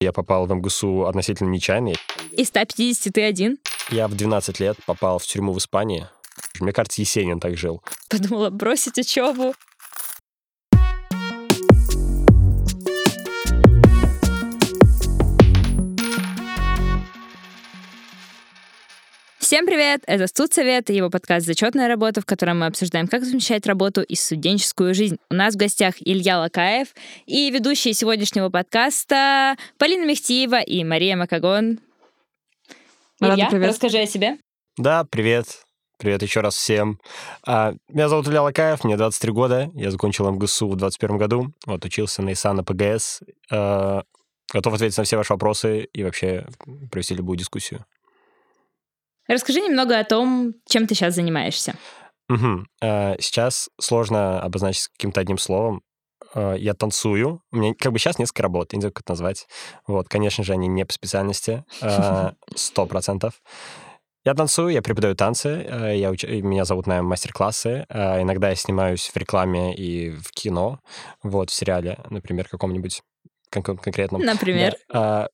Я попал в МГСУ относительно нечаянно. Из 150 ты один? Я в 12 лет попал в тюрьму в Испании. Мне кажется, Есенин так жил. Подумала бросить учебу. Всем привет! Это «Студсовет» и его подкаст «Зачетная работа», в котором мы обсуждаем, как совмещать работу и студенческую жизнь. У нас в гостях Илья Лакаев и ведущие сегодняшнего подкаста Полина Мехтиева и Мария Макагон. Рада Илья, приветствовать. расскажи о себе. Да, привет. Привет еще раз всем. А, меня зовут Илья Лакаев, мне 23 года. Я закончил МГСУ в 21 году. Вот, учился на ИСА на ПГС. А, готов ответить на все ваши вопросы и вообще провести любую дискуссию. Расскажи немного о том, чем ты сейчас занимаешься. А, Сейчас сложно обозначить каким-то одним словом. А, Я танцую. У меня как бы сейчас несколько работ, я не знаю, как это назвать. Вот, конечно же, они не по специальности, а, сто процентов. Я танцую, я преподаю танцы, я уч- меня зовут на мастер-классы. Иногда я снимаюсь в рекламе и в кино, вот, в сериале, например, каком-нибудь кон- конкретном. Например, Да,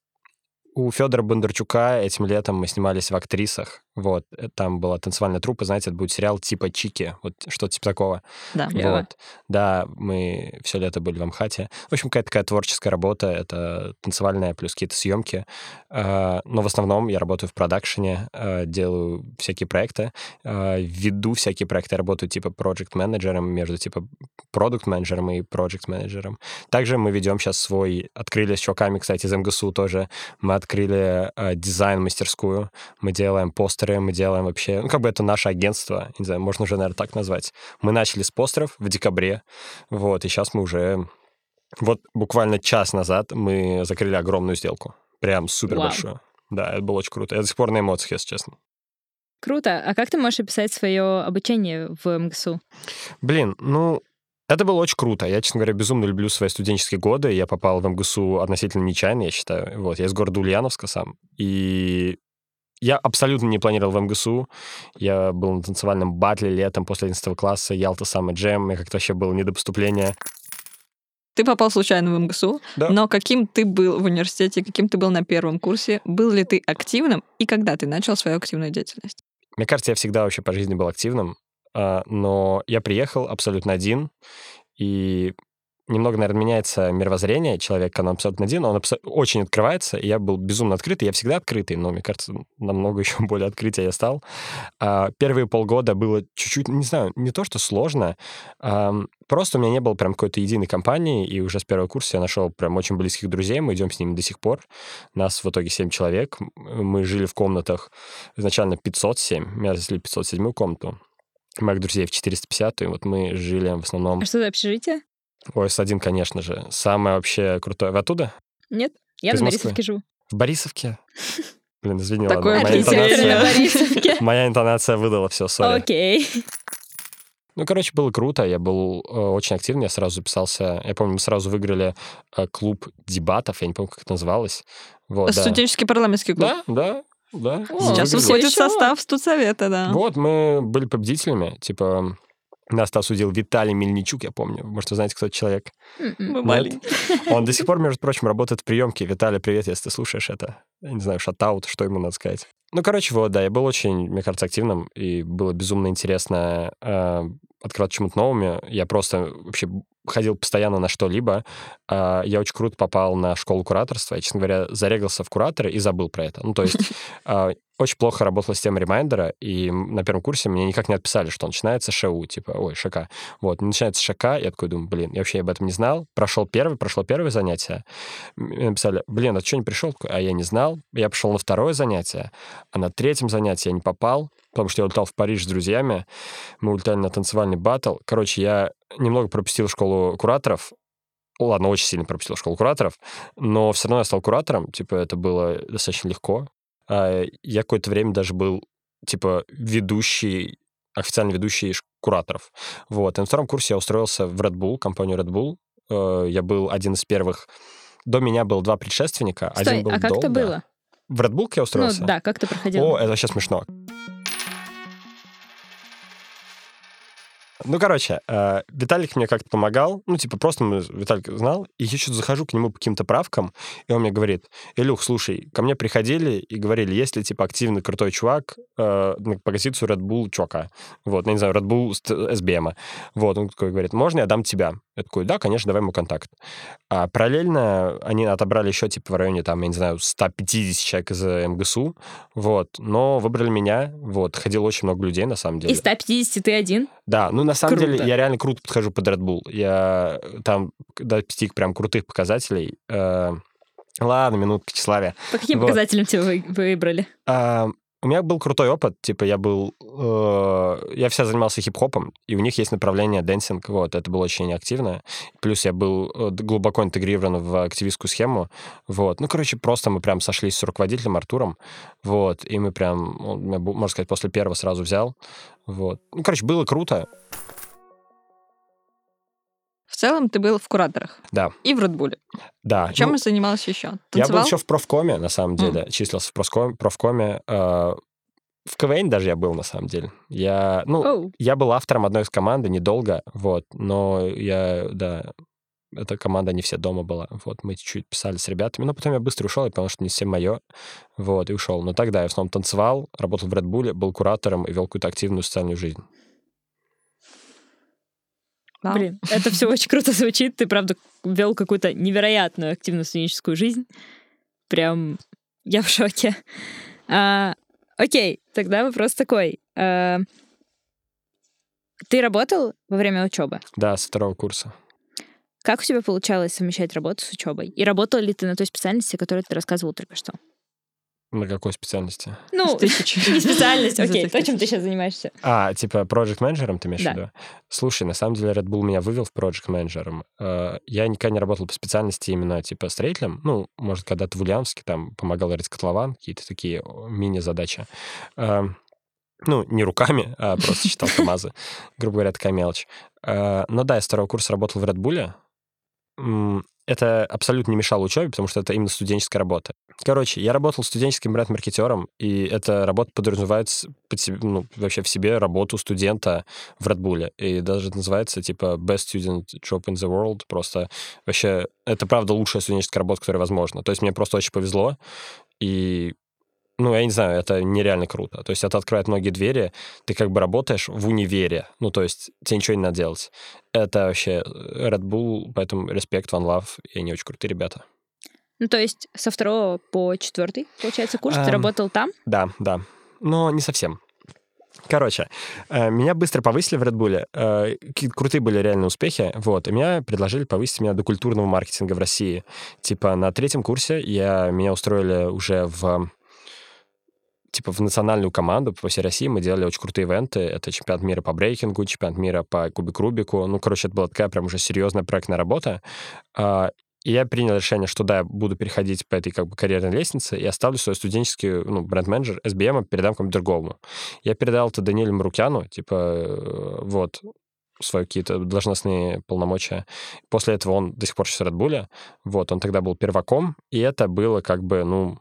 У Федора Бондарчука этим летом мы снимались в актрисах. Вот, э, там была танцевальная труппа, знаете, это будет сериал типа Чики, вот что-то типа такого. Да. Вот. Да, мы все лето были в Амхате. В общем, какая-то такая творческая работа, это танцевальная плюс какие-то съемки. А, Но в основном я работаю в продакшене, а, делаю всякие проекты, а, веду всякие проекты, я работаю типа проект-менеджером между типа продукт-менеджером и проект-менеджером. Также мы ведем сейчас свой, открыли с чуваками, кстати, из МГСУ тоже, мы открыли дизайн-мастерскую, мы делаем постеры, мы делаем вообще, ну, как бы это наше агентство, не знаю, можно уже, наверное, так назвать. Мы начали с постеров в декабре, вот, и сейчас мы уже... Вот буквально час назад мы закрыли огромную сделку. Прям супер большую. Да, это было очень круто. Я до сих пор на эмоциях, если честно. круто. А как ты можешь описать свое обучение в МГСУ? Блин, ну, это было очень круто. Я, честно говоря, безумно люблю свои студенческие годы. Я попал в МГСУ относительно нечаянно, я считаю. Вот, я из города Ульяновска сам. И я абсолютно не планировал в МГСУ. Я был на танцевальном батле летом после 11 класса, Ялта Самый Джем. Я как-то вообще был не до поступления. Ты попал случайно в МГСУ, Да. но каким ты был в университете, каким ты был на первом курсе, был ли ты активным и когда ты начал свою активную деятельность? Мне кажется, я всегда вообще по жизни был активным, а, но я приехал абсолютно один, и немного, наверное, меняется мировоззрение человека, когда он абсолютно один, он абсо- очень открывается, и я был безумно открытый, я всегда открытый, но, мне кажется, намного еще более открытия я стал. А, Первые полгода было чуть-чуть, не знаю, не то, что сложно, ам, просто у меня не было прям какой-то единой компании, и уже с первого курса я нашел прям очень близких друзей, мы идем с ними до сих пор. Нас в итоге 7 человек, мы жили в комнатах изначально 507, меня заселили в 507 комнату, моих друзей в 450, и вот мы жили в основном... А что за общежитие? ОС-1, конечно же. Самое вообще крутое. Вы оттуда? Нет? Я Из на? Борисовке живу. В Борисовке? Блин, извини, Такое ладно. Моя интонация, моя интонация выдала все, сори. Окей. Ну, короче, было круто. Я был э, очень активный. Я сразу записался. Я помню, мы сразу выиграли э, клуб дебатов. Я не помню, как это называлось. Вот, да. Студенческий парламентский клуб. Да, да, да. О, Сейчас выиграли. входит состав студсовета, да. Вот, мы были победителями. Типа, нас там судил Виталий Мельничук, я помню. Может, вы знаете, кто этот человек? М-м. Мы Нет? маленькие. Он до сих пор, между прочим, работает в приемке. Виталий, привет, если ты слушаешь это. Я не знаю, shoutout, что ему надо сказать. Ну, короче, вот, да, я был очень, мне кажется, активным, и было безумно интересно э, открываться чему-то новому. Я просто вообще ходил постоянно на что-либо. А, я очень круто попал на школу кураторства. Я, честно говоря, зарегался в кураторы и забыл про это. Ну, то есть а, очень плохо работала система ремайндера, и на первом курсе мне никак не отписали, что начинается ШУ, типа, ой, ШК. Вот, начинается ШК, я такой думаю, блин, я вообще об этом не знал. Прошел первый, прошло первое занятие. Мне написали, блин, а ты что не пришел? А я не знал. Я пошел на второе занятие, а на третьем занятии я не попал, потому что я улетал в Париж с друзьями. Мы улетали на танцевальный батл. Короче, я немного пропустил школу кураторов, О, ладно, очень сильно пропустил школу кураторов, но все равно я стал куратором, типа, это было достаточно легко. А, Я какое-то время даже был, типа, ведущий, официально ведущий кураторов. Вот. И на втором курсе я устроился в Red Bull, компанию Red Bull. Э, Я был один из первых. До меня было два предшественника. Стой, один был а как долго. это было? В Red Bull я Ну устроился? да, как ты проходил? О, это вообще смешно. Ну, короче, э, Виталик мне как-то помогал. Ну, типа, просто мы Виталик знал. И я что-то захожу к нему по каким-то правкам, и он мне говорит, Илюх, слушай, ко мне приходили и говорили, есть ли, типа, активный крутой чувак э, на позицию Red Bull чувака. Вот, ну, не знаю, Red Bull SBM. Вот, он такой говорит, можно я дам тебя? Я такой, да, конечно, давай ему контакт. А параллельно они отобрали еще, типа, в районе, там, я не знаю, 150 человек из МГСУ, вот, но выбрали меня, вот, ходило очень много людей, на самом деле. Из 150 ты один? Да, ну, на самом Круто. деле, я реально круто подхожу под Red Bull. Я там достиг прям крутых показателей. Э, Ладно, минутка тщеславия. По каким Вот. показателям тебя вы- выбрали? А, у меня был крутой опыт, типа я был, э, я вся занимался хип-хопом, и у них есть направление dancing, вот, это было очень активно. Плюс я был э, глубоко интегрирован в активистскую схему, вот. Ну, короче, просто мы прям сошлись с руководителем Артуром, вот, и мы прям, он меня, можно сказать, после первого сразу взял, вот. Ну, короче, было круто, В целом ты был в кураторах. да, И в Редбуле. да. Чем Ну, занимался еще? Я был Танцевал? еще в профкоме, на самом деле, числился в профкоме, профкоме э, в КВН даже я был, на самом деле. Я, ну, Оу. Я был автором одной из команды недолго, вот, но я, да, эта команда не все дома была, вот, мы чуть-чуть писали с ребятами, но потом я быстро ушел, и понял, что не все мое, вот, и ушел. Но тогда я в основном танцевал, работал в Red Bull, был куратором и вел какую-то активную социальную жизнь. Да. Блин, это все очень круто звучит. Ты, правда, вел какую-то невероятную активную студенческую жизнь. Прям я в шоке. А, окей, тогда вопрос такой. А, ты работал во время учебы? Да, со второго курса. Как у тебя получалось совмещать работу с учебой? И работал ли ты на той специальности, о которой ты рассказывал только что? На какой специальности? Ну, не специальность, окей, то, чем ты сейчас занимаешься. А, типа, проект менеджером ты имеешь в виду? Слушай, на самом деле Red Bull меня вывел в проект менеджером. Э, Я никогда не работал по специальности именно типа строителем. Ну, может, когда-то в Ульяновске там помогал рыть котлован, какие-то такие мини-задачи. Э, Ну, не руками, а просто считал КАМАЗы. Грубо говоря, такая мелочь. Э, Но да, я с второго курса работал в Red Bull. Это абсолютно не мешало учебе, потому что это именно студенческая работа. Короче, я работал студенческим бренд-маркетером, и эта работа подразумевает под себе- ну, вообще в себе работу студента в Red Bull. И даже это называется, типа, best student job in the world. Просто вообще, это, правда, лучшая студенческая работа, которая возможна. То есть мне просто очень повезло, и ну, я не знаю, это нереально круто. То есть это открывает многие двери. Ты как бы работаешь в универе. Ну, то есть тебе ничего не надо делать. Это вообще э, Red Bull, поэтому респект, one love, и они очень крутые ребята. Ну, то есть со второго по четвертый, получается, курс ты Ам. работал там? Да, да. Но не совсем. Короче, э, меня быстро повысили в Red Bull. э, Крутые были реальные успехи. Вот. И меня предложили повысить меня до культурного маркетинга в России. Типа на третьем курсе я, меня устроили уже в типа в национальную команду по всей России. Мы делали очень крутые ивенты. Это чемпионат мира по брейкингу, чемпионат мира по кубик Рубику. Ну, короче, это была такая прям уже серьезная проектная работа. А, И я принял решение, что да, я буду переходить по этой как бы карьерной лестнице и оставлю свой студенческий ну, бренд-менеджер SBM, передам кому-то другому. Я передал это Даниэлю Марукяну, типа, э, вот, свои какие-то должностные полномочия. После этого он до сих пор сейчас в Red Bull. Вот, он тогда был перваком, и это было как бы, ну,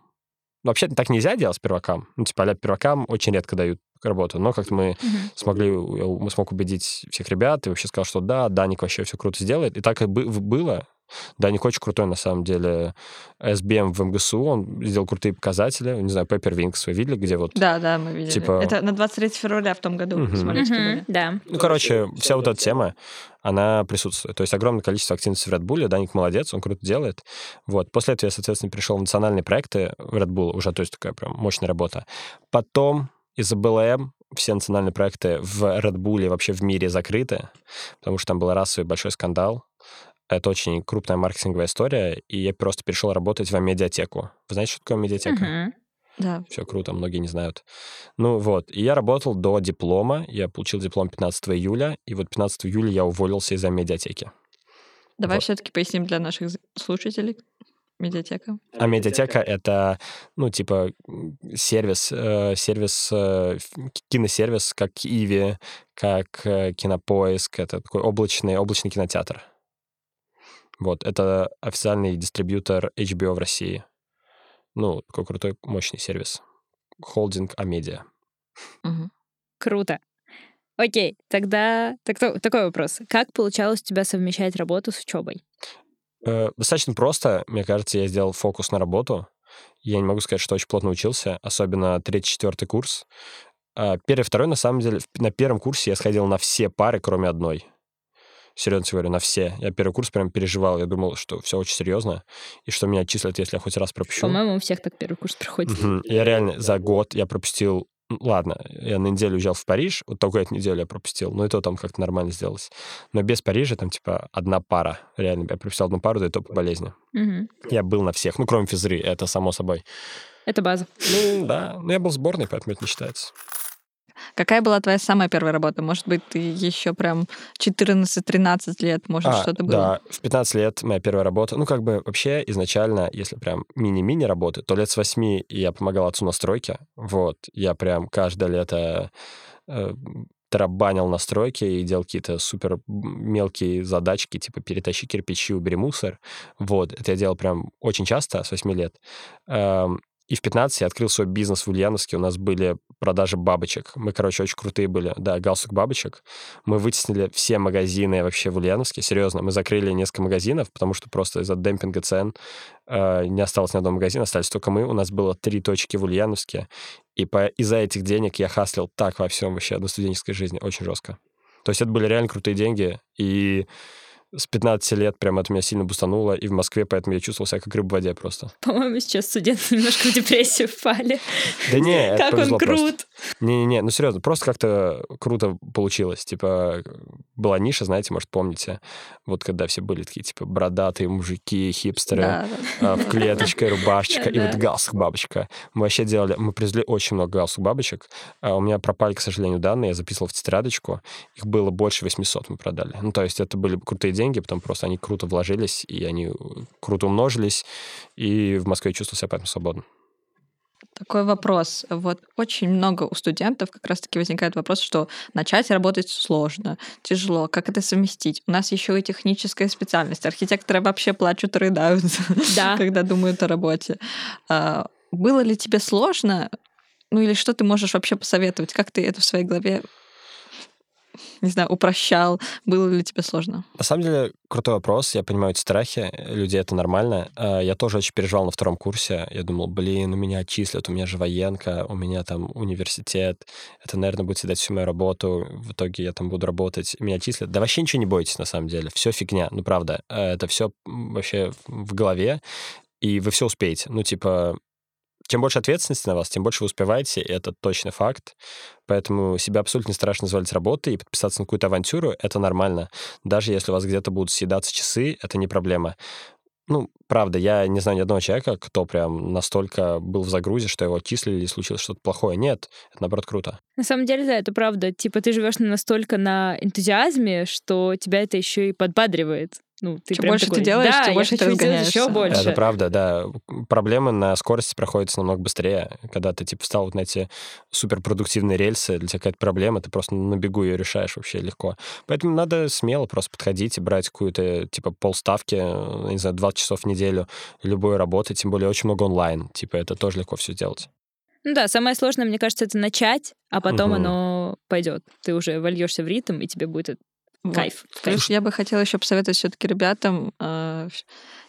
вообще так нельзя делать с первакам. Ну, типа, а первакам очень редко дают работу. Но как-то мы смогли, я у- смог убедить всех ребят и вообще сказал, что да, Даник вообще все круто сделает. И так и бы- было. Даник очень крутой, на самом деле, SBM в МГСУ, он сделал крутые показатели. Не знаю, Pepper Wings вы видели, где вот... Да, да, мы видели. Типа- Это на 23 февраля в том году Смоленске Мгм, были. Да. Ну, короче, вся вот эта тема, она присутствует. То есть огромное количество активности в Red Bull. Даник молодец, он круто делает. Вот. После этого я, соответственно, пришел в национальные проекты в Red Bull, уже, то есть такая прям мощная работа. Потом из-за БЛМ все национальные проекты в Red Bull и вообще в мире закрыты, потому что там был расовый большой скандал. Это очень крупная маркетинговая история, и я просто перешел работать в медиатеку. Вы знаете, что такое медиатека? Мгм. Да. Все круто, многие не знают. Ну вот, и я работал до диплома. Я получил диплом 15 июля, и вот 15 июля я уволился из-за медиатеки. Давай Вот. все-таки поясним для наших слушателей. Медиатека. А медиатека — это, ну, типа, сервис, э, сервис, э, киносервис, как Иви, как э, Кинопоиск. Это такой облачный, облачный кинотеатр. Вот, это официальный дистрибьютор HBO в России. Ну, такой крутой, мощный сервис. Холдинг Амедиа. Мгм. Круто. Окей, тогда так, такой вопрос. Как получалось у тебя совмещать работу с учебой? Э, достаточно просто. Мне кажется, я сделал фокус на работу. Я не могу сказать, что очень плотно учился, особенно третий-четвертый курс. А первый, второй, на самом деле, на первом курсе я сходил на все пары, кроме одной. Серьезно говорю, на все. Я первый курс прям переживал. Я думал, что все очень серьезно, и что меня отчислят, если я хоть раз пропущу. По-моему, у всех так первый курс проходит. Угу. Я реально за год я пропустил ладно, я на неделю уезжал в Париж, вот только эту неделю я пропустил, но и то там как-то нормально сделалось. Но без Парижа там, типа, одна пара. Реально, я пропустил одну пару, да и то по болезни. Угу. Я был на всех, ну, кроме физры, это само собой. Это база. Ну, да. Но я был в сборной, поэтому это не считается. Какая была твоя самая первая работа? Может быть, ты еще прям 14-13 лет, может, а, что-то было? Да, в 15 лет моя первая работа. Ну, как бы вообще изначально, если прям мини-мини работы, то лет с 8 я помогал отцу на стройке. Вот, я прям каждое лето э, тарабанил на стройке и делал какие-то супер мелкие задачки, типа перетащи кирпичи, убери мусор. Вот, это я делал прям очень часто, с 8 лет. Эм, и в 15 я открыл свой бизнес в Ульяновске. У нас были продажи бабочек. Мы, короче, очень крутые были. Да, галстук бабочек. Мы вытеснили все магазины вообще в Ульяновске. Серьезно, мы закрыли несколько магазинов, потому что просто из-за демпинга цен э, не осталось ни одного магазина, остались только мы. У нас было три точки в Ульяновске. И по, из-за этих денег я хаслил так во всем вообще до студенческой жизни. Очень жестко. То есть это были реально крутые деньги. И с 15 лет прям это меня сильно бустануло, и в Москве поэтому я чувствовал себя как рыба в воде просто. По-моему, сейчас студенты немножко в депрессию впали. Да не, Как он крут. Не-не-не, ну серьезно, просто как-то круто получилось. Типа, была ниша, знаете, может, помните, вот когда все были такие, типа, бородатые мужики, хипстеры, да. в клеточке, рубашечка, и вот галстук бабочка. Мы вообще делали, мы привезли очень много галстук бабочек. А у меня пропали, к сожалению, данные, я записывал в тетрадочку. Их было больше 800 мы продали. Ну, то есть это были крутые деньги, потом просто они круто вложились, и они э, круто умножились, и в Москве чувствовал себя поэтому свободно. Такой вопрос. Вот очень много у студентов как раз-таки возникает вопрос, что начать работать сложно, тяжело. Как это совместить? У нас еще и техническая специальность. Архитекторы вообще плачут рыдают, да. когда думают о работе. А, было ли тебе сложно? Ну или что ты можешь вообще посоветовать? Как ты это в своей голове не знаю, упрощал? Было ли тебе сложно? На самом деле, крутой вопрос. Я понимаю эти страхи. Люди, это нормально. А, я тоже очень переживал на втором курсе. Я думал, блин, у меня отчислят, у меня же военка, у меня там университет. Это, наверное, будет съедать всю мою работу. В итоге я там буду работать, меня отчислят. Да вообще ничего не бойтесь, на самом деле. Все фигня. Ну, правда. А, это все вообще в голове и вы все успеете. Ну, типа, чем больше ответственности на вас, тем больше вы успеваете, и это точно факт. Поэтому себя абсолютно не страшно звать работы и подписаться на какую-то авантюру — это нормально. Даже если у вас где-то будут съедаться часы, это не проблема. Ну, правда, я не знаю ни одного человека, кто прям настолько был в загрузе, что его отчислили и случилось что-то плохое. Нет, это наоборот круто. На самом деле, да, это правда. Типа ты живешь настолько на энтузиазме, что тебя это еще и подбадривает. Ну, ты чем больше такой, ты делаешь, да, тем больше ты разгоняешься. Еще больше. Это правда, да. Проблемы на скорости проходят намного быстрее. Когда ты, типа, встал вот на эти суперпродуктивные рельсы, для тебя какая-то проблема, ты просто на бегу ее решаешь вообще легко. Поэтому надо смело просто подходить и брать какую-то, типа, полставки, не знаю, 20 часов в неделю любой работы, тем более очень много онлайн. Типа, это тоже легко все сделать. Ну да, самое сложное, мне кажется, это начать, а потом угу. оно пойдет. Ты уже вольешься в ритм, и тебе будет вот. Кайф. Кайф. Я бы хотела еще посоветовать все-таки ребятам э,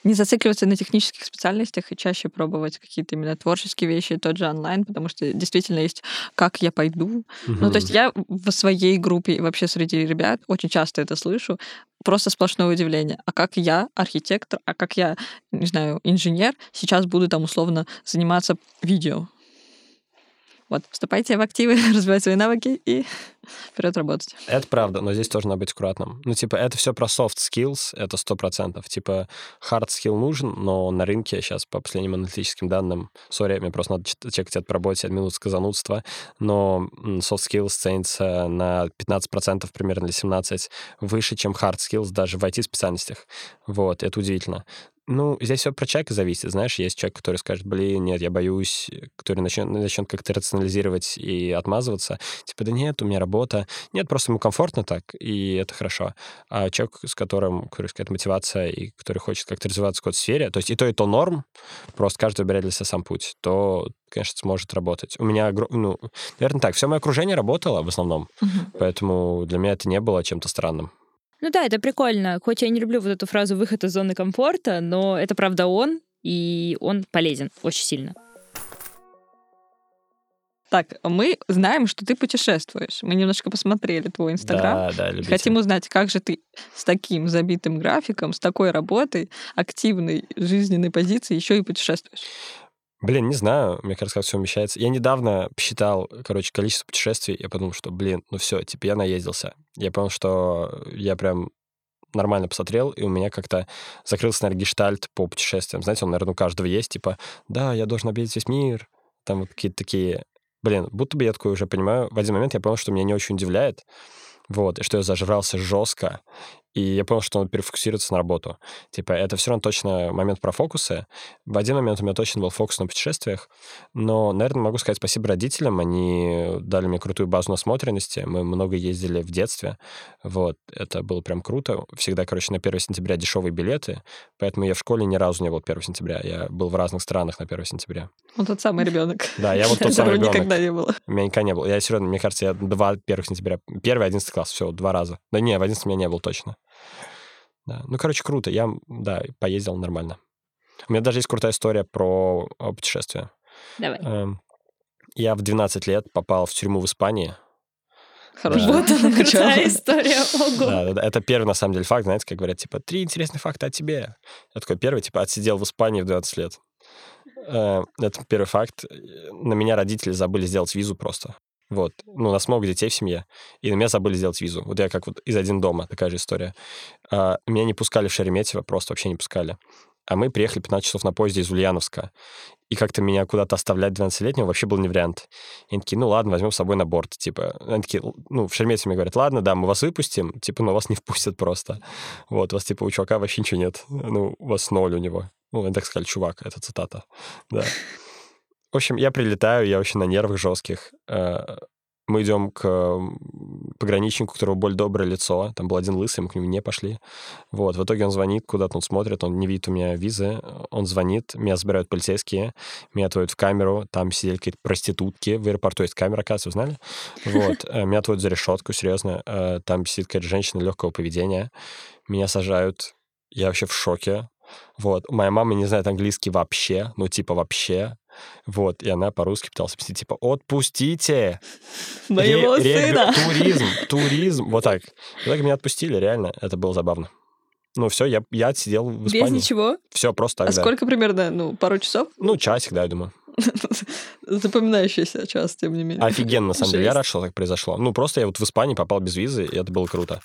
не зацикливаться на технических специальностях и чаще пробовать какие-то именно творческие вещи, тот же онлайн, потому что действительно есть «как я пойду». Угу. Ну, то есть я в своей группе и вообще среди ребят очень часто это слышу, просто сплошное удивление. А как я, архитектор, а как я, не знаю, инженер, сейчас буду там условно заниматься видео? Вот, вступайте в активы, развивайте свои навыки и вперед работать. Это правда, но здесь тоже надо быть аккуратным. Ну, типа, это все про soft skills, это сто процентов. Типа, hard skill нужен, но на рынке сейчас, по последним аналитическим данным, сори, мне просто надо чекать это по работе, от минут сказанутства, но soft skills ценится на 15% примерно или 17% выше, чем hard skills даже в IT-специальностях. Вот, это удивительно. Ну, здесь все про человека зависит. Знаешь, есть человек, который скажет, блин, нет, я боюсь, который начнет, начнет как-то рационализировать и отмазываться. Типа, да нет, у меня работа. Нет, просто ему комфортно так, и это хорошо. А человек, с которым, который какая-то мотивация, и который хочет как-то развиваться в какой-то сфере, то есть и то, и то норм, просто каждый выбирает для себя сам путь, то, конечно, сможет работать. У меня, ну, наверное, так, все мое окружение работало в основном, угу. поэтому для меня это не было чем-то странным. Ну да, это прикольно. Хоть я не люблю вот эту фразу «выход из зоны комфорта», но это правда он, и он полезен очень сильно. Так, мы знаем, что ты путешествуешь. Мы немножко посмотрели твой Инстаграм. Да, да, Хотим узнать, как же ты с таким забитым графиком, с такой работой, активной жизненной позицией еще и путешествуешь. Блин, не знаю, мне кажется, как все умещается. Я недавно посчитал, короче, количество путешествий, я подумал, что, блин, ну все, типа я наездился. Я понял, что я прям нормально посмотрел, и у меня как-то закрылся, наверное, гештальт по путешествиям. Знаете, он, наверное, у каждого есть, типа, да, я должен объездить весь мир, там вот какие-то такие... Блин, будто бы я такой уже понимаю. В один момент я понял, что меня не очень удивляет, вот, и что я зажрался жестко, и я понял, что надо перефокусироваться на работу. Типа, это все равно точно момент про фокусы. В один момент у меня точно был фокус на путешествиях, но, наверное, могу сказать спасибо родителям. Они дали мне крутую базу насмотренности. Мы много ездили в детстве. Вот, это было прям круто. Всегда, короче, на 1 сентября дешевые билеты, поэтому я в школе ни разу не был 1 сентября. Я был в разных странах на 1 сентября. Вот тот самый ребенок. Да, я вот тот самый ребенок. никогда не было. У меня никогда не было. Я серьезно, мне кажется, я два 1 сентября. Первый, одиннадцатый класс, все, два раза. Да не, в одиннадцатом меня не был точно. Да. Ну, короче, круто. Я, да, поездил нормально. У меня даже есть крутая история про а, путешествие. Давай. Эм, я в 12 лет попал в тюрьму в Испании. Хорошо. Вот она, крутая история. Ого. Да, да, это первый, на самом деле, факт. Знаете, как говорят, типа, три интересных факта о тебе. Я такой первый, типа, отсидел в Испании в 12 лет. Э, это первый факт. На меня родители забыли сделать визу просто. Вот. Ну, у нас много детей в семье, и на меня забыли сделать визу. Вот я как вот из один дома, такая же история. А, меня не пускали в Шереметьево, просто вообще не пускали. А мы приехали 15 часов на поезде из Ульяновска. И как-то меня куда-то оставлять 12-летнего вообще был не вариант. И они такие, ну ладно, возьмем с собой на борт. Типа, они такие, ну, в Шереметьево мне говорят, ладно, да, мы вас выпустим, типа, но вас не впустят просто. Вот, у вас, типа, у чувака вообще ничего нет. Ну, у вас ноль у него. Ну, они так сказали, чувак, это цитата. Да. В общем, я прилетаю, я очень на нервах жестких. Э, мы идем к пограничнику, у которого более доброе лицо. Там был один лысый, мы к нему не пошли. Вот, в итоге он звонит, куда-то он смотрит, он не видит у меня визы. Он звонит, меня забирают полицейские, меня отводят в камеру, там сидели какие-то проститутки. В аэропорту есть камера, оказывается, вы знали? Вот, э, меня отводят за решетку, серьезно. Э, там сидит какая-то женщина легкого поведения. Меня сажают, я вообще в шоке. Вот. Моя мама не знает английский вообще, ну, типа, вообще. Вот, и она по-русски пыталась объяснить, типа, отпустите! Моего ре- сына! Туризм, туризм, вот так. И так меня отпустили, реально, это было забавно. Ну, все, я, я отсидел в Испании. Без ничего? Все, просто так, А да. сколько примерно, ну, пару часов? Ну, часик, да, я думаю. Запоминающийся час, тем не менее. Офигенно, на самом деле. Я рад, что так произошло. Ну, просто я вот в Испании попал без визы, и это было круто.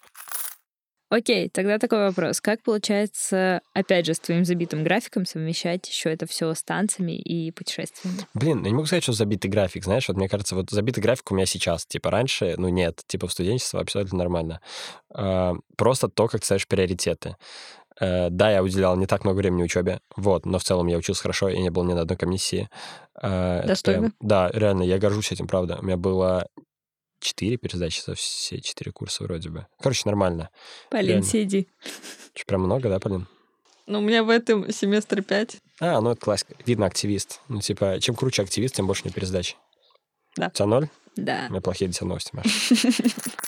Окей, тогда такой вопрос. Как получается, опять же, с твоим забитым графиком совмещать еще это все с танцами и путешествиями? Блин, я не могу сказать, что забитый график, знаешь, вот мне кажется, вот забитый график у меня сейчас, типа раньше, ну нет, типа в студенчестве абсолютно нормально. А, просто то, как ты ставишь приоритеты. Uh, да, я уделял не так много времени учебе, вот, но в целом я учился хорошо, и не был ни на одной комиссии. Uh, Достойно? Прям, да, реально, я горжусь этим, правда. У меня было четыре пересдачи за все четыре курса вроде бы. Короче, нормально. Полин, Реально. сиди. Что, прям много, да, Полин? Ну, у меня в этом семестре пять. А, ну это классика. Видно, активист. Ну, типа, чем круче активист, тем больше не пересдач. Да. У тебя ноль? Да. У меня плохие для новости, Маша.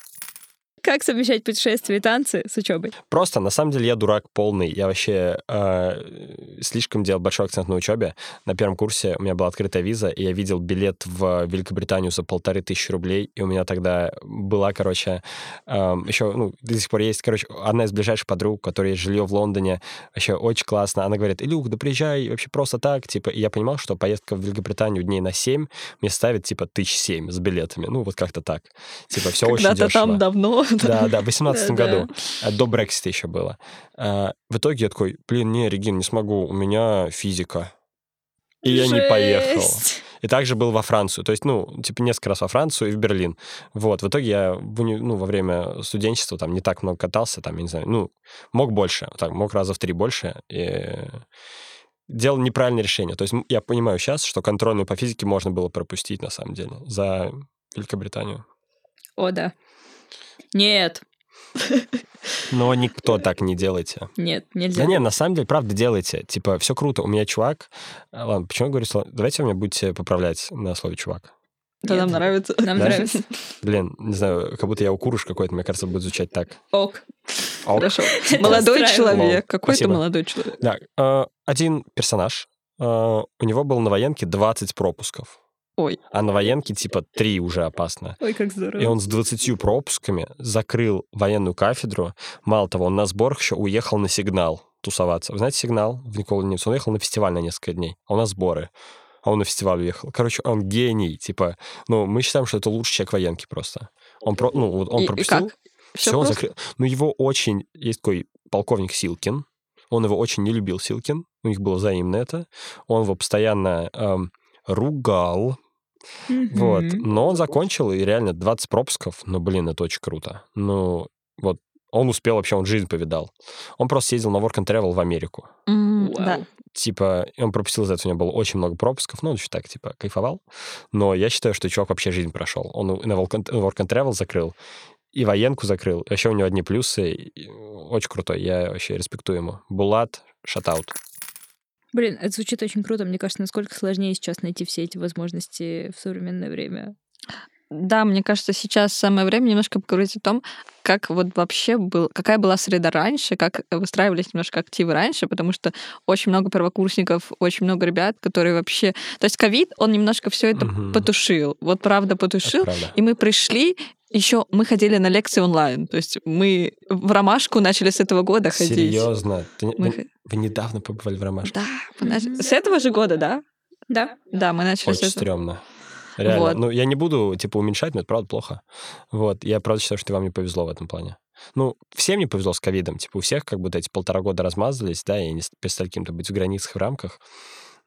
Как совмещать путешествия и танцы с учебой? Просто, на самом деле, я дурак полный. Я вообще э, слишком делал большой акцент на учебе. На первом курсе у меня была открытая виза, и я видел билет в Великобританию за полторы тысячи рублей, и у меня тогда была, короче, э, еще, ну, до сих пор есть, короче, одна из ближайших подруг, которая есть жилье в Лондоне, вообще очень классно. Она говорит, Илюх, да приезжай вообще просто так, типа, и я понимал, что поездка в Великобританию дней на семь мне ставит, типа, тысяч семь с билетами. Ну, вот как-то так. Типа, все очень дешево. там давно. Да, да, в 18 году. Э, до Брексита еще было. Э, в итоге я такой, блин, не, Регин, не смогу, у меня физика. И я не поехал. И также был во Францию. То есть, ну, типа, несколько раз во Францию и в Берлин. Вот. В итоге я ну, во время студенчества там не так много катался, там, я не знаю, ну, мог больше, так, мог раза в три больше. И делал неправильное решение. То есть я понимаю сейчас, что контрольную по физике можно было пропустить, на самом деле, за Великобританию. О, да. Нет. Но никто так не делайте. Нет, нельзя. Да не, на самом деле, правда, делайте. Типа, все круто. У меня чувак... А, ладно, почему я говорю слово? Давайте вы меня будете поправлять на слове чувак. Да, нам нравится. Нам Да? нравится. Блин, не знаю, как будто я укуруш какой-то, мне кажется, будет звучать так. Ок. Ок. Хорошо. Молодой человек. Какой-то молодой человек. Да, э, один персонаж, э, у него было на военке 20 пропусков. Ой. А на военке типа 3 уже опасно. Ой, как здорово. И он с 20 пропусками закрыл военную кафедру. Мало того, он на сборах еще уехал на сигнал тусоваться. Вы знаете сигнал в Никола Немец? Он уехал на фестиваль на несколько дней, а у нас сборы. А он на фестиваль уехал. Короче, он гений. Типа, ну, мы считаем, что это лучший человек военки просто. Он, про, ну, вот он И- и пропустил. как? Всё Все, он закрыл. Ну, его очень... Есть такой полковник Силкин. Он его очень не любил, Силкин. У них было взаимно это. Он его постоянно эм, ругал. Вот. Но он закончил, и реально 20 пропусков. Ну, блин, это очень круто. Ну, вот он успел вообще, он жизнь повидал. Он просто ездил на Work and Travel в Америку. Да. Типа, он пропустил из-за этого, у него было очень много пропусков, ну, он еще так, типа, кайфовал. Но я считаю, что чувак вообще жизнь прошел. Он на Work and Travel закрыл, и военку закрыл. Вообще у него одни плюсы. Очень крутой, я вообще респектую ему. Булат, шатаут. Блин, это звучит очень круто. Мне кажется, насколько сложнее сейчас найти все эти возможности в современное время. Да, мне кажется, сейчас самое время немножко поговорить о том, как вот вообще был, какая была среда раньше, как выстраивались немножко активы раньше, потому что очень много первокурсников, очень много ребят, которые вообще... То есть ковид, он немножко все это Мгм. потушил. Вот правда Это потушил. правда. И мы пришли, еще мы ходили на лекции онлайн. То есть мы в ромашку начали с этого года ходить. Серьезно? Ты Мы вы, вы недавно побывали в Ромашке? Да, Мгм. с этого же года, да? Да. Да, мы начали с Очень этого. стрёмно. Реально. Вот. Ну, я не буду, типа, уменьшать, но это правда плохо. Вот. Я правда считаю, что вам не повезло в этом плане. Ну, всем не повезло с ковидом. Типа, у всех как будто эти полтора года размазались, да, и не с- перестали каким-то быть в границах, в рамках.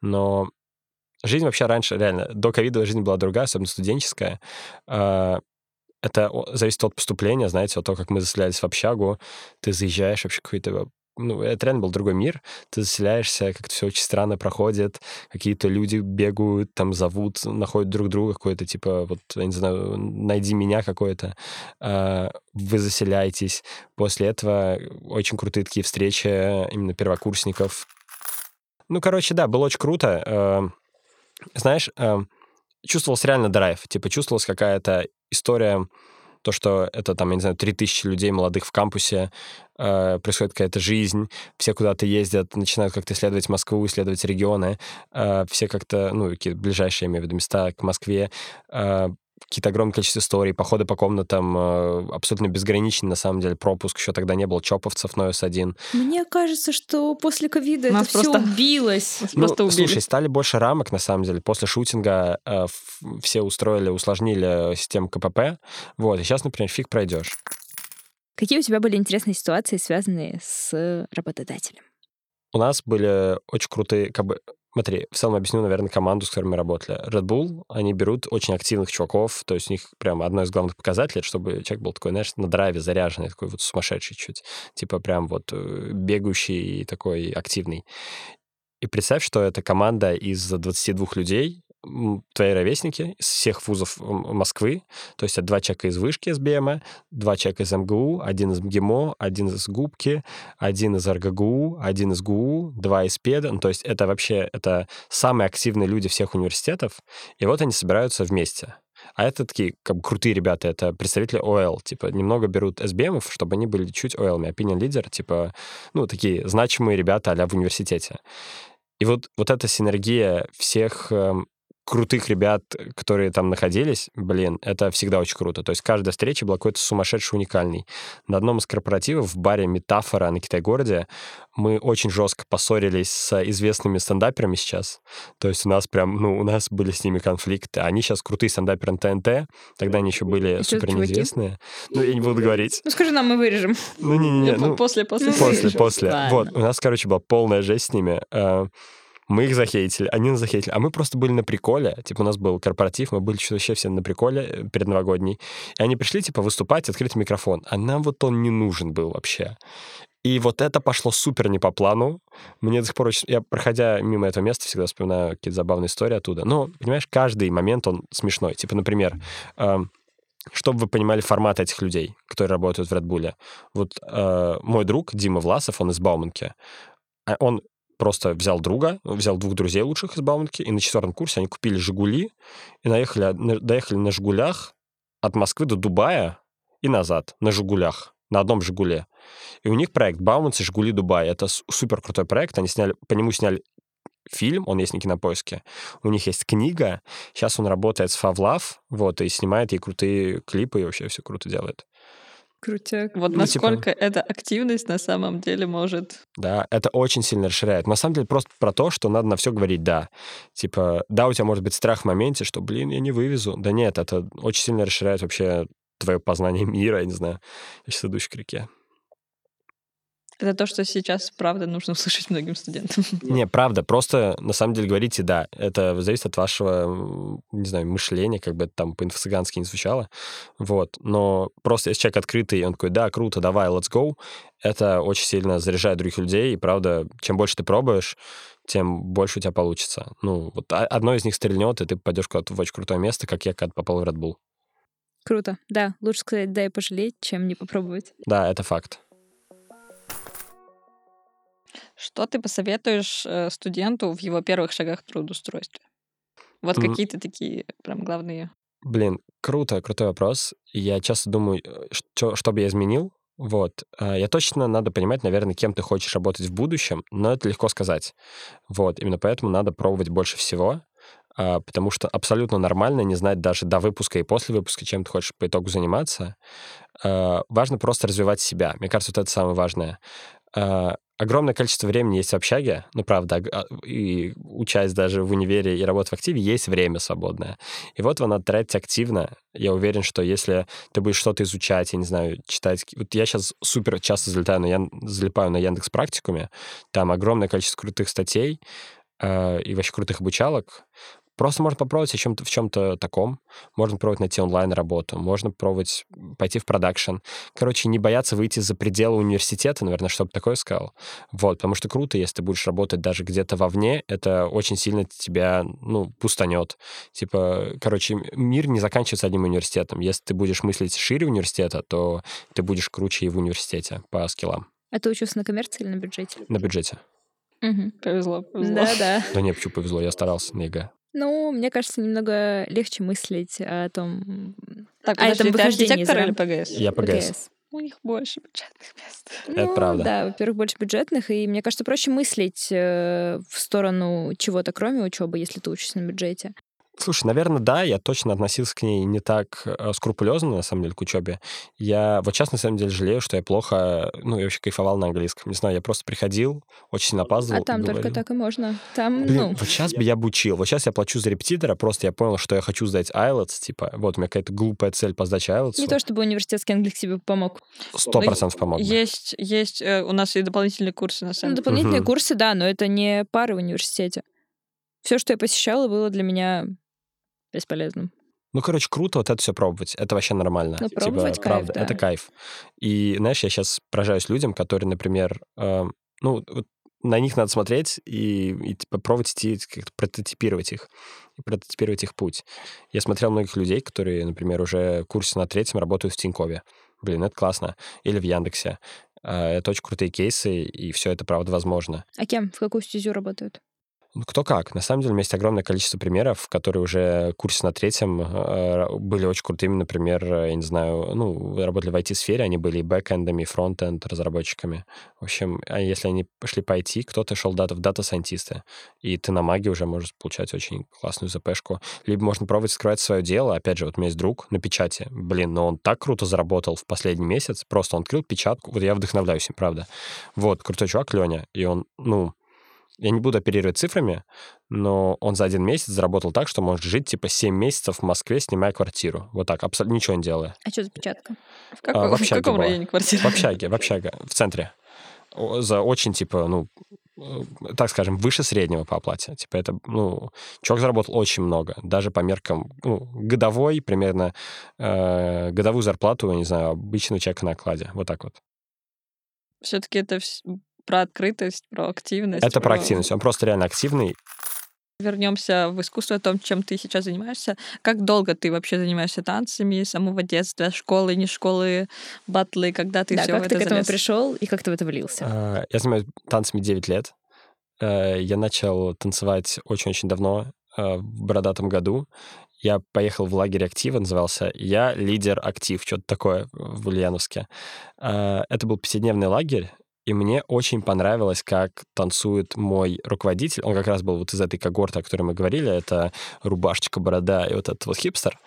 Но жизнь вообще раньше, реально, до ковида жизнь была другая, особенно студенческая. Это зависит от поступления, знаете, от того, как мы заселялись в общагу. Ты заезжаешь вообще какой-то... Ну, это реально был другой мир. Ты заселяешься, как-то все очень странно проходит какие-то люди бегают, там зовут, находят друг друга какой-то, типа, вот, я не знаю, найди меня какой-то, а, вы заселяетесь. После этого очень крутые такие встречи именно первокурсников. Ну, короче, да, было очень круто. Э, Знаешь, э, чувствовался реально драйв, типа, чувствовалась какая-то история, то, что это, там, я не знаю, 3000 людей молодых в кампусе, э, происходит какая-то жизнь, все куда-то ездят, начинают как-то исследовать Москву, исследовать регионы, э, все как-то, ну, какие ближайшие, я имею в виду, места к Москве, э, какие-то огромное количество историй, походы по комнатам э, абсолютно безграничный, на самом деле, пропуск, еще тогда не было чоповцев на ОС-1. Мне кажется, что после ковида это Нас все просто- убилось. Нас Ну, просто убили. слушай, стали больше рамок, на самом деле. После шутинга э, все устроили, усложнили систему КПП. Вот, и сейчас, например, фиг пройдешь. Какие у тебя были интересные ситуации, связанные с работодателем? У нас были очень крутые, как бы, смотри, в целом объясню, наверное, команду, с которой мы работали. Red Bull, они берут очень активных чуваков, то есть у них прям одно из главных показателей, чтобы человек был такой, знаешь, на драйве заряженный, такой вот сумасшедший чуть, типа прям вот э, бегающий и такой активный. И представь, что это команда из 22 людей, твои ровесники из всех вузов Москвы, то есть два человека из вышки СБМ, два человека из МГУ, один из МГИМО, один из ГУБКи, один из РГГУ, один из ГУ, два из ПЕДа. Ну, то есть это вообще это самые активные люди всех университетов, и вот они собираются вместе. А это такие как бы крутые ребята, это представители ОЛ, типа немного берут СБМов, чтобы они были чуть ОЛ, opinion лидер, типа, ну, такие значимые ребята а в университете. И вот, вот эта синергия всех эм, крутых ребят, которые там находились, блин, это всегда очень круто. То есть каждая встреча была какой-то сумасшедший уникальный. На одном из корпоративов в баре «Метафора» на Китай-городе мы очень жестко поссорились с известными стендаперами сейчас. То есть у нас прям, ну, у нас были с ними конфликты. Они сейчас крутые стендаперы на ТНТ, тогда они еще были за супер неизвестные. Ну, я не буду говорить. Ну, скажи нам, мы вырежем. Ну, не-не-не, ну, После, после. После, после. Вот, у нас, короче, была полная жесть с ними. Мы их захейтили, они нас захейтили. А мы просто были на приколе. Типа у нас был корпоратив, мы были вообще все на приколе э, предновогодний. И они пришли, типа, выступать, открыть микрофон. А нам вот он не нужен был вообще. И вот это пошло супер не по плану. Мне до сих пор очень... Я, проходя мимо этого места, всегда вспоминаю какие-то забавные истории оттуда. Но, понимаешь, каждый момент, он смешной. Типа, например, э, чтобы вы понимали формат этих людей, которые работают в Red Bull. Вот э, мой друг Дима Власов, он из Бауманки, а он просто взял друга, взял двух друзей лучших из Бауманки, и на четвертом курсе они купили «Жигули» и наехали, доехали на «Жигулях» от Москвы до Дубая и назад на «Жигулях», на одном «Жигуле». И у них проект «Бауманцы. Жигули. Дубай». Это супер крутой проект. Они сняли, по нему сняли фильм, он есть на кинопоиске. У них есть книга. Сейчас он работает с Фавлав, вот, и снимает ей крутые клипы, и вообще все круто делает. Крутяк. Вот ну, насколько типа... эта активность на самом деле может... Да, это очень сильно расширяет. На самом деле просто про то, что надо на все говорить «да». Типа, да, у тебя может быть страх в моменте, что, блин, я не вывезу. Да нет, это очень сильно расширяет вообще твое познание мира, я не знаю. Я сейчас идущий к реке. Это то, что сейчас, правда, нужно услышать многим студентам. Не, правда, просто на самом деле говорите «да». Это зависит от вашего, не знаю, мышления, как бы это там по-инфо-цыгански не звучало. Вот. Но просто если человек открытый, он такой «да, круто, давай, let's go», это очень сильно заряжает других людей, и правда, чем больше ты пробуешь, тем больше у тебя получится. Ну, вот одно из них стрельнет, и ты пойдешь куда-то в очень крутое место, как я когда попал в Red Bull. Круто. Да, лучше сказать «да» и пожалеть, чем не попробовать. Да, это факт. Что ты посоветуешь э, студенту в его первых шагах к трудоустройству? Вот mm. какие-то такие прям главные. Блин, круто, крутой вопрос. Я часто думаю, э, что, что бы я изменил. Вот. А, я точно надо понимать, наверное, кем ты хочешь работать в будущем, но это легко сказать. Вот. Именно поэтому надо пробовать больше всего, а, потому что абсолютно нормально не знать даже до выпуска и после выпуска, чем ты хочешь по итогу заниматься. А, важно просто развивать себя. Мне кажется, вот это самое важное огромное количество времени есть в общаге, ну, правда, а, и учась даже в универе и работать в активе, есть время свободное. И вот его надо тратить активно. Я уверен, что если ты будешь что-то изучать, я не знаю, читать... Вот я сейчас супер часто залетаю на, Ян... залипаю на Яндекс практикуме, там огромное количество крутых статей, э, и вообще крутых обучалок. Просто можно попробовать в чем-то, в чем-то таком. Можно пробовать найти онлайн-работу, можно пробовать пойти в продакшн. Короче, не бояться выйти за пределы университета, наверное, чтобы такое сказал. Вот, потому что круто, если ты будешь работать даже где-то вовне, это очень сильно тебя, ну, пустанет. Типа, короче, мир не заканчивается одним университетом. Если ты будешь мыслить шире университета, то ты будешь круче и в университете по скиллам. А ты учился на коммерции или на бюджете? На бюджете. Угу. Повезло, повезло. Да, да. Да не, почему повезло, я старался на ЕГЭ. Ну, мне кажется, немного легче мыслить о том... Так, а это архитектор или ПГС? Я ПГС. ПГС. У них больше бюджетных мест. Это ну, правда. Да, во-первых, больше бюджетных, и мне кажется, проще мыслить э, в сторону чего-то, кроме учебы, если ты учишься на бюджете. Слушай, наверное, да, я точно относился к ней не так э, скрупулезно, на самом деле, к учебе. Я вот сейчас, на самом деле, жалею, что я плохо, ну, я вообще кайфовал на английском. Не знаю, я просто приходил, очень сильно опаздывал. А там только так и можно. Там, Блин, ну... вот сейчас бы я обучил. Вот сейчас я плачу за репетитора, просто я понял, что я хочу сдать IELTS, типа, вот у меня какая-то глупая цель по сдаче IELTS. Не то, чтобы университетский английский тебе помог. Сто процентов помог. Есть, есть, э, у нас и дополнительные курсы, на самом ну, деле. дополнительные угу. курсы, да, но это не пары в университете. Все, что я посещала, было для меня бесполезным. Ну, короче, круто вот это все пробовать. Это вообще нормально. Ну, типа, пробовать типа, кайф, правда, да. это кайф. И, знаешь, я сейчас поражаюсь людям, которые, например, э, ну, вот на них надо смотреть и, и типа, пробовать идти, как-то прототипировать их, и прототипировать их путь. Я смотрел многих людей, которые, например, уже в курсе на третьем работают в Тинькове. Блин, это классно. Или в Яндексе. Э, это очень крутые кейсы, и все это, правда, возможно. А кем? В какую стезю работают? Ну, кто как. На самом деле, у меня есть огромное количество примеров, которые уже курсе на третьем э, были очень крутыми. Например, я не знаю, ну, работали в IT-сфере, они были и бэкэндами, и фронтенд разработчиками. В общем, а если они пошли по IT, кто-то шел в дата-сайентисты, и ты на маге уже можешь получать очень классную ЗПшку. Либо можно пробовать скрывать свое дело. Опять же, вот у меня есть друг на печати. Блин, но он так круто заработал в последний месяц. Просто он открыл печатку. Вот я вдохновляюсь им, правда. Вот, крутой чувак, Леня. И он, ну, я не буду оперировать цифрами, но он за один месяц заработал так, что может жить типа 7 месяцев в Москве, снимая квартиру. Вот так, абсолютно ничего не делая. А что за печатка? В, каком, а, в, в каком была. районе квартира? В общаге, в общаге, в центре. за очень, типа, ну, э, так скажем, выше среднего по оплате. Типа это, ну, чувак заработал очень много. Даже по меркам, ну, годовой, примерно, э, годовую зарплату, я не знаю, обычного человека на окладе. Вот так вот. Все-таки это про открытость, про активность. Это про... про активность. Он просто реально активный. Вернемся в искусство, о том, чем ты сейчас занимаешься. Как долго ты вообще занимаешься танцами, с самого детства, школы, не школы, батлы, когда ты да, все как ты к этому пришел и как ты в это влился? А, я занимаюсь танцами 9 лет. Э, я начал танцевать очень-очень давно, э, в бородатом году. Я поехал в лагерь актива, назывался «Я лидер актив», что-то такое в Ульяновске. Э, это был пятидневный лагерь, и мне очень понравилось, как танцует мой руководитель. Он как раз был вот из этой когорты, о которой мы говорили. Это рубашечка, борода и вот этот вот хипстер.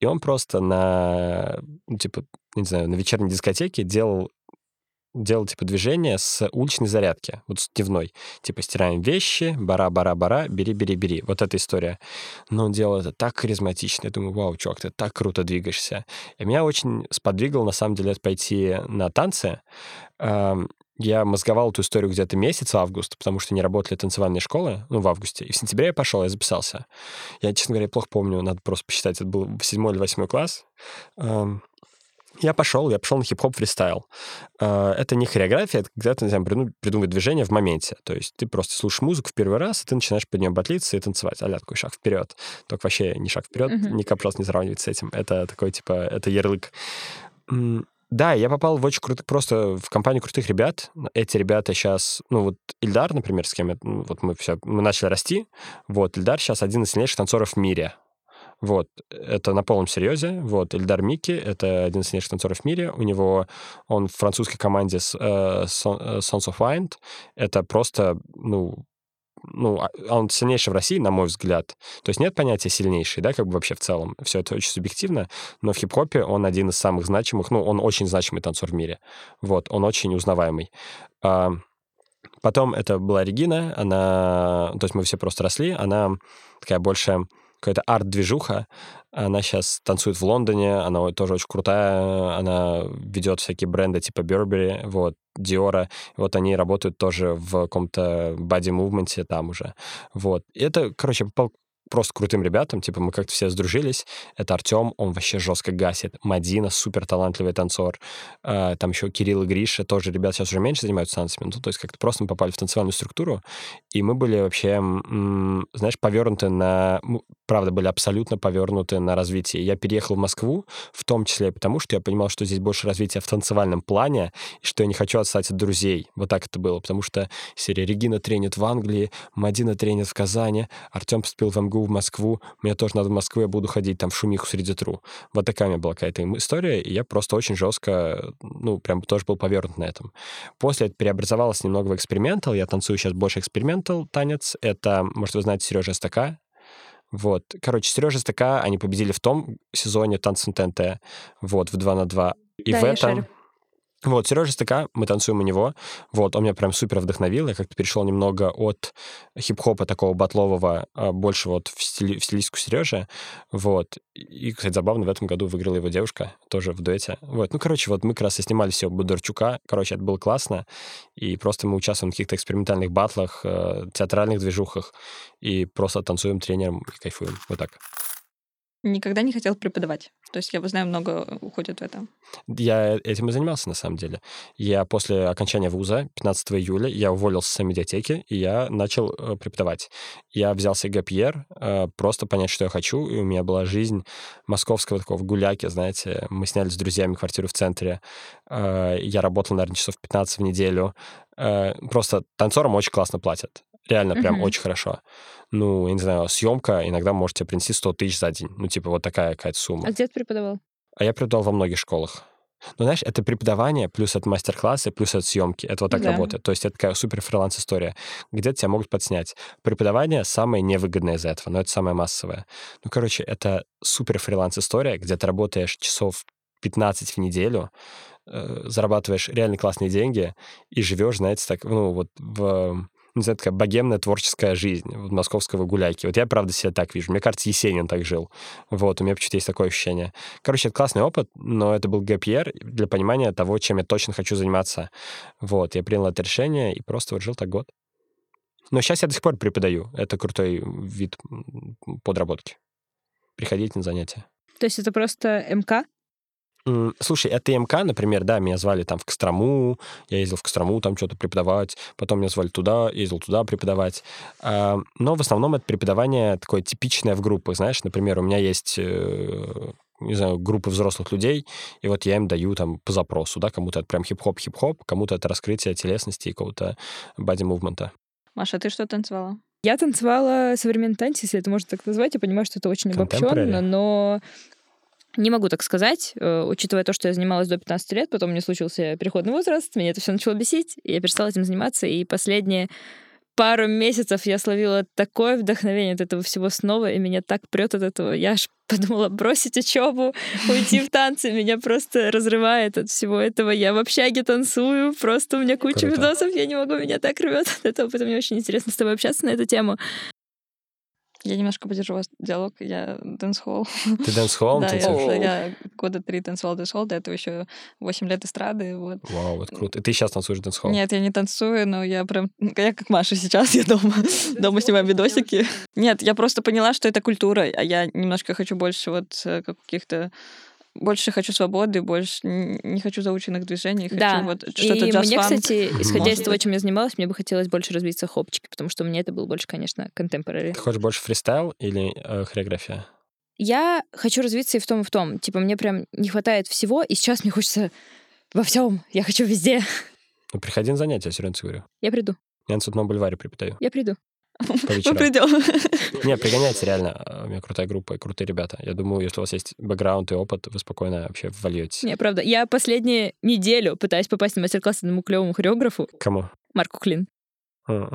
И он просто на, ну, типа, не знаю, на вечерней дискотеке делал делал, типа, движение с уличной зарядки, вот с дневной. Типа, стираем вещи, бара-бара-бара, бери-бери-бери. Вот эта история. Но он делал это так харизматично. Я думаю, вау, чувак, ты так круто двигаешься. И меня очень сподвигало, на самом деле, пойти на танцы. Я мозговал эту историю где-то месяц, август, потому что не работали танцевальные школы, ну, в августе. И в сентябре я пошел, я записался. Я, честно говоря, плохо помню, надо просто посчитать, это был седьмой или восьмой класс. Я пошел, я пошел на хип-хоп фристайл. А, это не хореография, это когда ты, не знаю, придумывать движение в моменте. То есть ты просто слушаешь музыку в первый раз, и ты начинаешь под нее батлиться и танцевать. А такой шаг вперед. Только вообще не шаг вперед, mm-hmm. никак просто не сравнивать с этим. Это такой, типа, это ярлык. Да, я попал в очень крутых, просто в компанию крутых ребят. Эти ребята сейчас, ну вот Ильдар, например, с кем я, ну, вот мы все, мы начали расти. Вот, Ильдар сейчас один из сильнейших танцоров в мире. Вот, это на полном серьезе. Вот, Эльдар Микки, это один из сильнейших танцоров в мире. У него, он в французской команде с, э, Sons of Wind. Это просто, ну, ну, а, он сильнейший в России, на мой взгляд. То есть нет понятия сильнейший, да, как бы вообще в целом. Все это очень субъективно, но в хип-хопе он один из самых значимых, ну, он очень значимый танцор в мире. Вот, он очень узнаваемый. А, потом это была Регина, она, то есть мы все просто росли, она такая больше какая-то арт-движуха. Она сейчас танцует в Лондоне, она тоже очень крутая, она ведет всякие бренды типа Burberry, вот, Диора. Вот они работают тоже в каком-то body-мувменте там уже. Вот. И это, короче, просто крутым ребятам, типа мы как-то все сдружились. Это Артем, он вообще жестко гасит. Мадина, супер талантливый танцор. А, там еще Кирилл и Гриша, тоже ребят сейчас уже меньше занимаются танцами. Ну, то есть как-то просто мы попали в танцевальную структуру, и мы были вообще, знаешь, повернуты на... Правда, были абсолютно повернуты на развитие. Я переехал в Москву, в том числе потому, что я понимал, что здесь больше развития в танцевальном плане, и что я не хочу отстать от друзей. Вот так это было, потому что серия Регина тренит в Англии, Мадина тренит в Казани, Артем поступил в МГУ бегу в Москву, мне тоже надо в Москву, я буду ходить там в шумиху среди тру. У меня была какая-то история, и я просто очень жестко, ну, прям тоже был повернут на этом. После это преобразовалось немного в экспериментал, я танцую сейчас больше экспериментал танец. Это, может, вы знаете, Сережа СТК, вот. Короче, Сережа СТК, они победили в том сезоне танцем ТНТ, вот, в 2 на 2. И да, в этом... Шарю. Вот, Сережа СТК, мы танцуем у него. Вот, он меня прям супер вдохновил. Я как-то перешел немного от хип-хопа такого батлового, а, больше вот в, стили, в стилистику Сережи. Вот. И, кстати, забавно, в этом году выиграла его девушка, тоже в дуэте. Вот, ну, короче, вот мы как раз и снимали все Бондарчука. Короче, это было классно. И просто мы участвуем в каких-то экспериментальных батлах, э, театральных движухах. И просто танцуем тренером и кайфуем. Вот так. Никогда не хотел преподавать. То есть я знаю, много уходит в это. Я этим и занимался, на самом деле. Я после окончания вуза, 15 июля, я уволился с медиатеки, и я начал э, преподавать. Я взялся ГПР, э, просто понять, что я хочу, и у меня была жизнь московского такого гуляки, знаете. Мы сняли с друзьями квартиру в центре. Э, я работал, наверное, часов 15 в неделю. Э, просто танцорам очень классно платят. Реально, прям mm-hmm. очень хорошо. Ну, я не знаю, съемка иногда может тебе принести 100 тысяч за день. Ну, типа вот такая какая-то сумма. А где ты преподавал? А я преподавал во многих школах. Ну, знаешь, это преподавание, плюс это мастер-классы, плюс это съемки. Это вот так да. работает. То есть это такая супер фриланс-история. Где-то тебя могут подснять. Преподавание самое невыгодное из этого, но это самое массовое. Ну, короче, это супер фриланс-история, где ты работаешь часов 15 в неделю, э, зарабатываешь реально классные деньги и живешь, знаете, так, ну, вот в не знаю, такая богемная творческая жизнь вот, московского гуляйки. Вот я, правда, себя так вижу. Мне кажется, Есенин так жил. Вот, у меня почему-то есть такое ощущение. Короче, это классный опыт, но это был ГПР для понимания того, чем я точно хочу заниматься. Вот, я принял это решение и просто вот жил так год. Но сейчас я до сих пор преподаю. Это крутой вид подработки. Приходите на занятия. То есть это просто МК? Слушай, это МК, например, да, меня звали там в Кострому, я ездил в Кострому там что-то преподавать, потом меня звали туда, ездил туда преподавать. А, но в основном это преподавание такое типичное в группах, знаешь, например, у меня есть э, не знаю, группы взрослых людей, и вот я им даю там по запросу, да, кому-то это прям хип-хоп, хип-хоп, кому-то это раскрытие телесности и какого-то боди-мувмента. Маша, ты что танцевала? Я танцевала современный танец, если это можно так назвать. Я понимаю, что это очень обобщенно, но не могу так сказать, э, учитывая то, что я занималась до 15 лет, потом меня случился переходный возраст, меня это все начало бесить, и я перестала этим заниматься, и последние пару месяцев я словила такое вдохновение от этого всего снова, и меня так прет от этого. Я аж подумала бросить учебу, уйти в танцы. Меня просто разрывает от всего этого. Я в общаге танцую, просто у меня куча Круто. видосов, я не могу, меня так рвет от этого. Поэтому мне очень интересно с тобой общаться на эту тему. Я немножко поддержу ваш диалог. Я dancehall. Ты dancehall Да, я, я года три танцевала dancehall, до этого еще 8 лет эстрады. Вот. Вау, вот круто. И ты сейчас танцуешь dancehall? Нет, я не танцую, но я прям... Я как Маша сейчас, я дома, дома снимаю видосики. Нет, я просто поняла, что это культура, а я немножко хочу больше вот э, каких-то больше хочу свободы, больше не хочу заученных движений, хочу да. вот что-то И мне, кстати, исходя из того, чем я занималась, мне бы хотелось больше развиться хопчики, потому что у меня это был больше, конечно, contemporary. Ты хочешь больше фристайл или э, хореография? Я хочу развиться и в том, и в том. Типа, мне прям не хватает всего, и сейчас мне хочется во всем. Я хочу везде. Ну, приходи на занятия, серьезно говорю. Я приду. Я на Цветном бульваре преподаю. Я приду. Мы придем. Не, пригоняйте реально. А, у меня крутая группа и крутые ребята. Я думаю, если у вас есть бэкграунд и опыт, вы спокойно вообще вольетесь. Не, правда. Я последнюю неделю пытаюсь попасть на мастер-класс одному клевому хореографу. Кому? Марку Клин.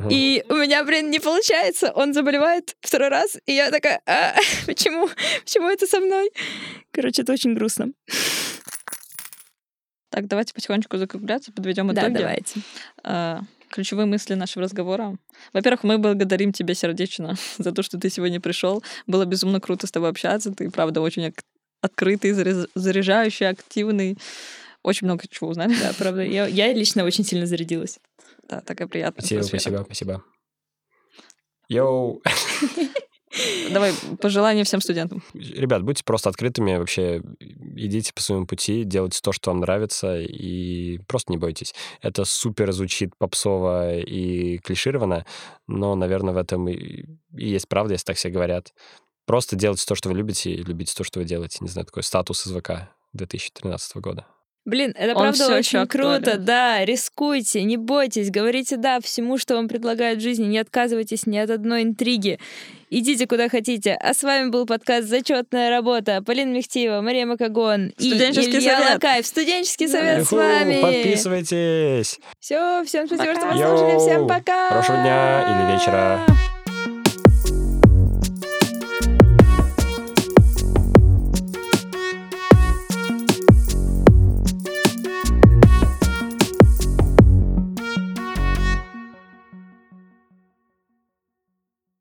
И у меня, блин, не получается. Он заболевает второй раз, и я такая, а, почему? Почему это со мной? Короче, это очень грустно. Так, давайте потихонечку закругляться, подведем итоги. Да, давайте. Ключевые мысли нашего разговора. Во-первых, мы благодарим тебя сердечно за то, что ты сегодня пришел. Было безумно круто с тобой общаться. Ты, правда, очень открытый, заряжающий, активный. Очень много чего узнали. Да, правда. Я, я лично очень сильно зарядилась. Да, такая приятная Спасибо, спасибо, спасибо. Йоу! Давай, пожелания всем студентам. Ребят, будьте просто открытыми, вообще идите по своему пути, делайте то, что вам нравится, и просто не бойтесь. Это супер звучит попсово и клишированно, но, наверное, в этом и есть правда, если так все говорят. Просто делайте то, что вы любите, и любите то, что вы делаете. Не знаю, такой статус из ВК 2013 года. Блин, это Он правда очень круто, да, рискуйте, не бойтесь, говорите «да» всему, что вам предлагают в жизни, не отказывайтесь ни от одной интриги, идите куда хотите. А с вами был подкаст «Зачетная работа», Полина Мехтиева, Мария Макагон и Илья совет. Лакаев. Студенческий совет Юху, с вами. Подписывайтесь. Все, всем спасибо, пока. что послушали, всем пока. Хорошего дня или вечера.